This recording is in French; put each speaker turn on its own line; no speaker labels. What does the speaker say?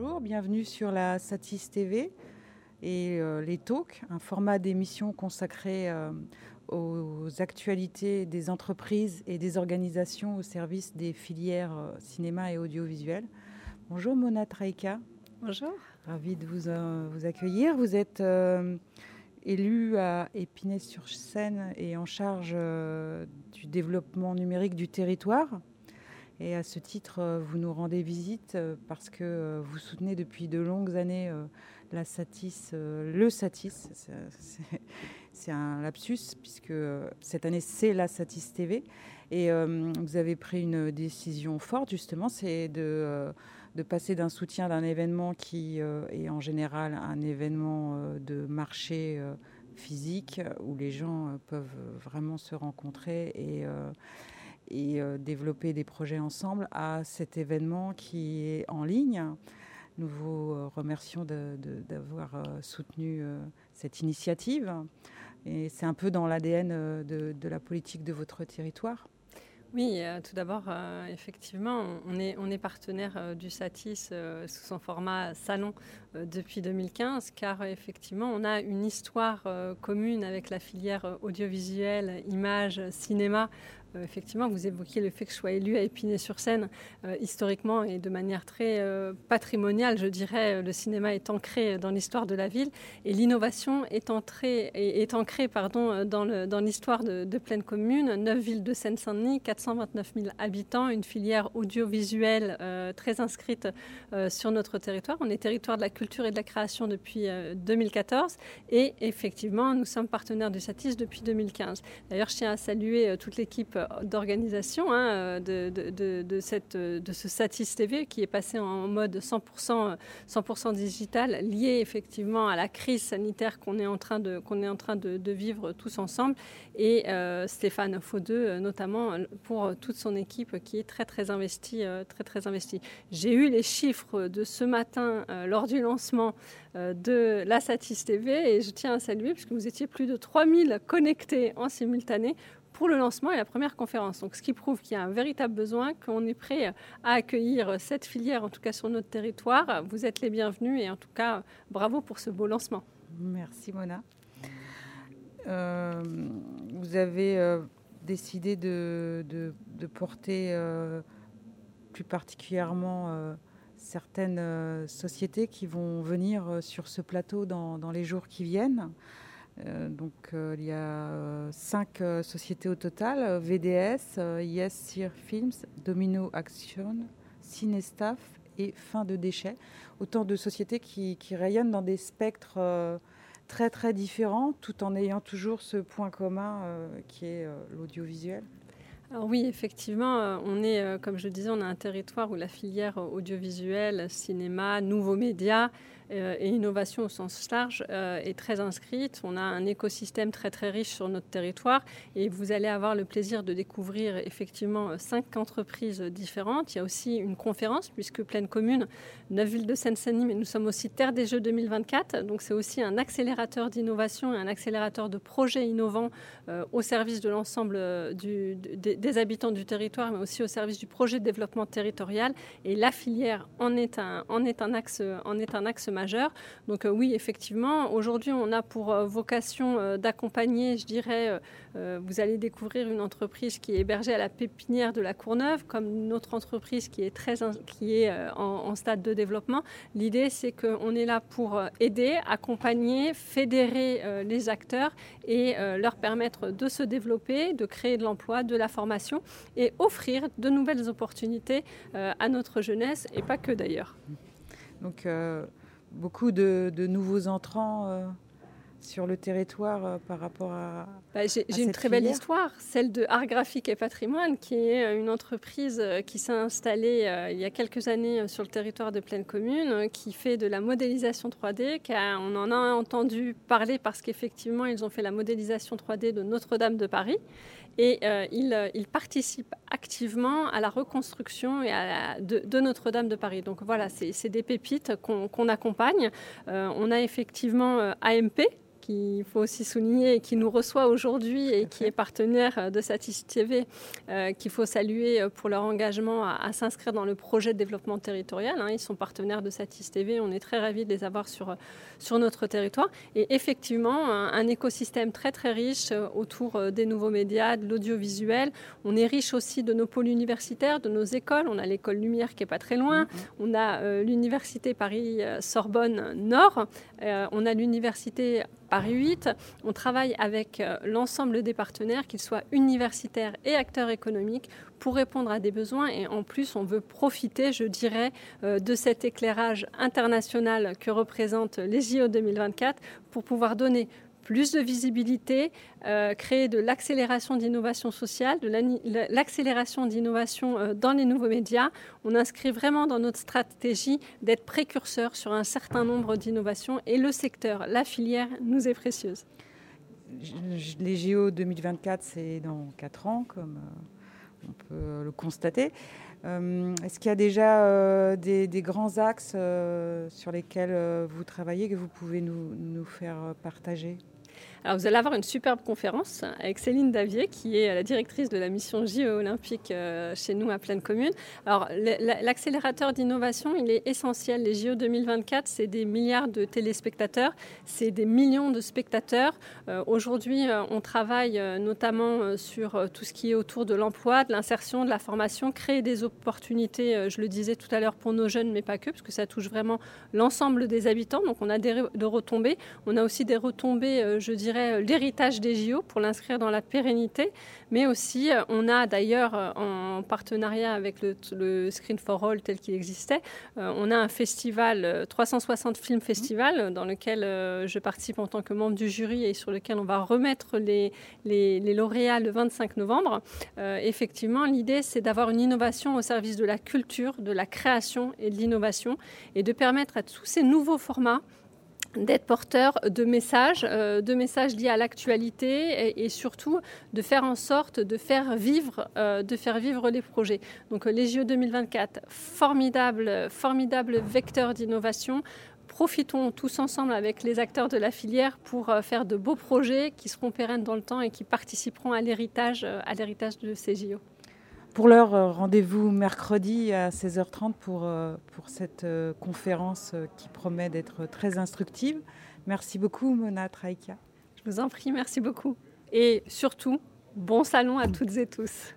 Bonjour, bienvenue sur la Satis TV et euh, les Talks, un format d'émission consacré euh, aux actualités des entreprises et des organisations au service des filières euh, cinéma et audiovisuel. Bonjour Mona Traika.
Bonjour.
Ravi de vous, vous accueillir. Vous êtes élue à Épinay-sur-Seine et en charge du développement numérique du territoire. Et à ce titre, euh, vous nous rendez visite euh, parce que euh, vous soutenez depuis de longues années la Satis, le Satis. C'est un lapsus puisque cette année, c'est la Satis TV. Et vous avez pris une décision forte, justement, c'est de, de, passer d'un soutien d'un événement qui est en général un événement de marché physique où les gens peuvent vraiment se rencontrer et et euh, développer des projets ensemble à cet événement qui est en ligne. Nous vous euh, remercions d'avoir euh, soutenu cette initiative. Et c'est un peu dans l'ADN de, la politique de votre territoire.
Oui, tout d'abord, effectivement, on est, partenaire du Satis sous son format salon depuis 2015, car effectivement, on a une histoire commune avec la filière audiovisuelle, image, cinéma euh, effectivement, vous évoquiez le fait que je sois élu à Épinay-sur-Seine euh, historiquement et de manière très euh, patrimoniale, je dirais. Le cinéma est ancré dans l'histoire de la ville et l'innovation est, ancrée, dans l'histoire de, de Pleine Commune. Neuf villes de Seine-Saint-Denis, 429 000 habitants, une filière audiovisuelle très inscrite sur notre territoire. On est territoire de la culture et de la création depuis 2014 et effectivement, nous sommes partenaires du SATIS depuis 2015. D'ailleurs, je tiens à saluer toute l'équipe d'organisation hein, de, de, cette, de ce Satis TV qui est passé en mode 100%, 100 digital, lié effectivement à la crise sanitaire qu'on est en train de, qu'on est en train de, vivre tous ensemble. Et euh, Stéphane Faudeux, notamment, pour toute son équipe qui est très, très investie. Euh, très, très investie. J'ai eu les chiffres de ce matin euh, lors du lancement de la Satis TV et je tiens à saluer puisque vous étiez plus de 3000 connectés en simultané pour le lancement et la première conférence. Donc, ce qui prouve qu'il y a un véritable besoin, qu'on est prêt à accueillir cette filière, en tout cas sur notre territoire. Vous êtes les bienvenus et en tout cas, bravo pour ce beau lancement.
Merci Mona. Euh, vous avez euh, décidé de, porter euh, plus particulièrement certaines sociétés qui vont venir sur ce plateau dans les jours qui viennent. Euh, donc euh, il y a euh, cinq sociétés au total VDS, Yes Sir Films, Domino Action, Cinestaff et Fin de déchets. Autant de sociétés qui, rayonnent dans des spectres très très différents tout en ayant toujours ce point commun qui est l'audiovisuel.
Alors oui, effectivement, on est, comme je disais, on a un territoire où la filière audiovisuelle, cinéma, nouveaux médias et innovation au sens large euh, est très inscrite. On a un écosystème très très riche sur notre territoire et vous allez avoir le plaisir de découvrir effectivement cinq entreprises différentes. Il y a aussi une conférence puisque Pleine Commune, neuf villes de Seine-Saint-Denis, mais nous sommes aussi Terre des Jeux 2024. Donc c'est aussi un accélérateur d'innovation et un accélérateur de projets innovants euh, au service de l'ensemble des habitants du territoire, mais aussi au service du projet de développement territorial. Et la filière en est un, axe, en est un axe donc euh, oui, effectivement, aujourd'hui, on a pour euh, vocation euh, d'accompagner, je dirais, vous allez découvrir une entreprise qui est hébergée à la pépinière de la Courneuve, comme une autre entreprise qui est, très, qui est en, stade de développement. L'idée, c'est qu'on est là pour aider, accompagner, fédérer les acteurs et leur permettre de se développer, de créer de l'emploi, de la formation et offrir de nouvelles opportunités à notre jeunesse et pas que d'ailleurs.
Donc, beaucoup de, nouveaux entrants euh, sur le territoire euh, par rapport à.
Bah, j'ai une très belle histoire, celle de Art Graphique et Patrimoine, qui est euh, une entreprise qui s'est installée il y a quelques années sur le territoire de Pleine Commune, qui fait de la modélisation 3D. on en a entendu parler parce qu'effectivement, ils ont fait la modélisation 3D de Notre-Dame de Paris et euh, euh, il, participe activement à la reconstruction et à de, Notre-Dame de Paris. Donc voilà, c'est des pépites qu'on accompagne. Euh, on a effectivement AMP qu'il faut aussi souligner et qui nous reçoit aujourd'hui et qui est partenaire de Satis TV, qu'il faut saluer pour leur engagement à, s'inscrire dans le projet de développement territorial. Hein. Ils sont partenaires de Satis TV. On est très ravis de les avoir sur, sur notre territoire. Et effectivement, un, écosystème très très riche autour des nouveaux médias, de l'audiovisuel. On est riche aussi de nos pôles universitaires, de nos écoles. On a l'école Lumière qui est pas très loin. Mm-hmm. On a l'université Paris-Sorbonne Nord. Euh, on a l'université Paris 8. On travaille avec euh, l'ensemble des partenaires, qu'ils soient universitaires et acteurs économiques, pour répondre à des besoins. Et en plus, on veut profiter, je dirais, euh, de cet éclairage international que représentent les JO 2024 pour pouvoir donner plus de visibilité, euh, créer de l'accélération d'innovation sociale, de l'accélération d'innovation euh, dans les nouveaux médias. On inscrit vraiment dans notre stratégie d'être précurseur sur un certain nombre d'innovations et le secteur, la filière nous est précieuse.
Les JO 2024, c'est dans 4 ans, comme euh, on peut le constater. Est-ce qu'il y a déjà des, grands axes sur lesquels vous travaillez que vous pouvez nous faire partager?
Alors vous allez avoir une superbe conférence avec Céline Davier, qui est la directrice de la mission JO olympique euh, chez nous à Pleine Commune. Alors l'accélérateur d'innovation, il est essentiel. Les JO 2024, c'est des milliards de téléspectateurs, c'est des millions de spectateurs. Euh, aujourd'hui, euh, on travaille notamment sur tout ce qui est autour de l'emploi, de l'insertion, de la formation, créer des opportunités, je le disais tout à l'heure, pour nos jeunes, mais pas que, parce que ça touche vraiment l'ensemble des habitants. Donc on a des retombées. On a aussi des retombées, je dirais, euh, l'héritage des JO pour l'inscrire dans la pérennité, mais aussi euh, on a d'ailleurs euh, en partenariat avec le, Screen for All tel qu'il existait, on a un festival 360 Film Festival dans lequel je participe en tant que membre du jury et sur lequel on va remettre les, les, les lauréats le 25 novembre. effectivement, l'idée c'est d'avoir une innovation au service de la culture, de la création et de l'innovation et de permettre à tous ces nouveaux formats d'être porteur de messages, euh, de messages liés à l'actualité et, surtout de faire en sorte de faire vivre, euh, les projets. Donc les JO 2024, formidable, formidable vecteur d'innovation. Profitons tous ensemble avec les acteurs de la filière pour euh, faire de beaux projets qui seront pérennes dans le temps et qui participeront à l'héritage, à l'héritage de ces JO.
Pour l'heure, euh, rendez-vous mercredi à 16h30 pour, euh, pour cette euh, conférence qui promet d'être très instructive. Merci beaucoup, Mona Traïka.
Je vous en prie, merci beaucoup. Et surtout, bon salon à toutes et tous.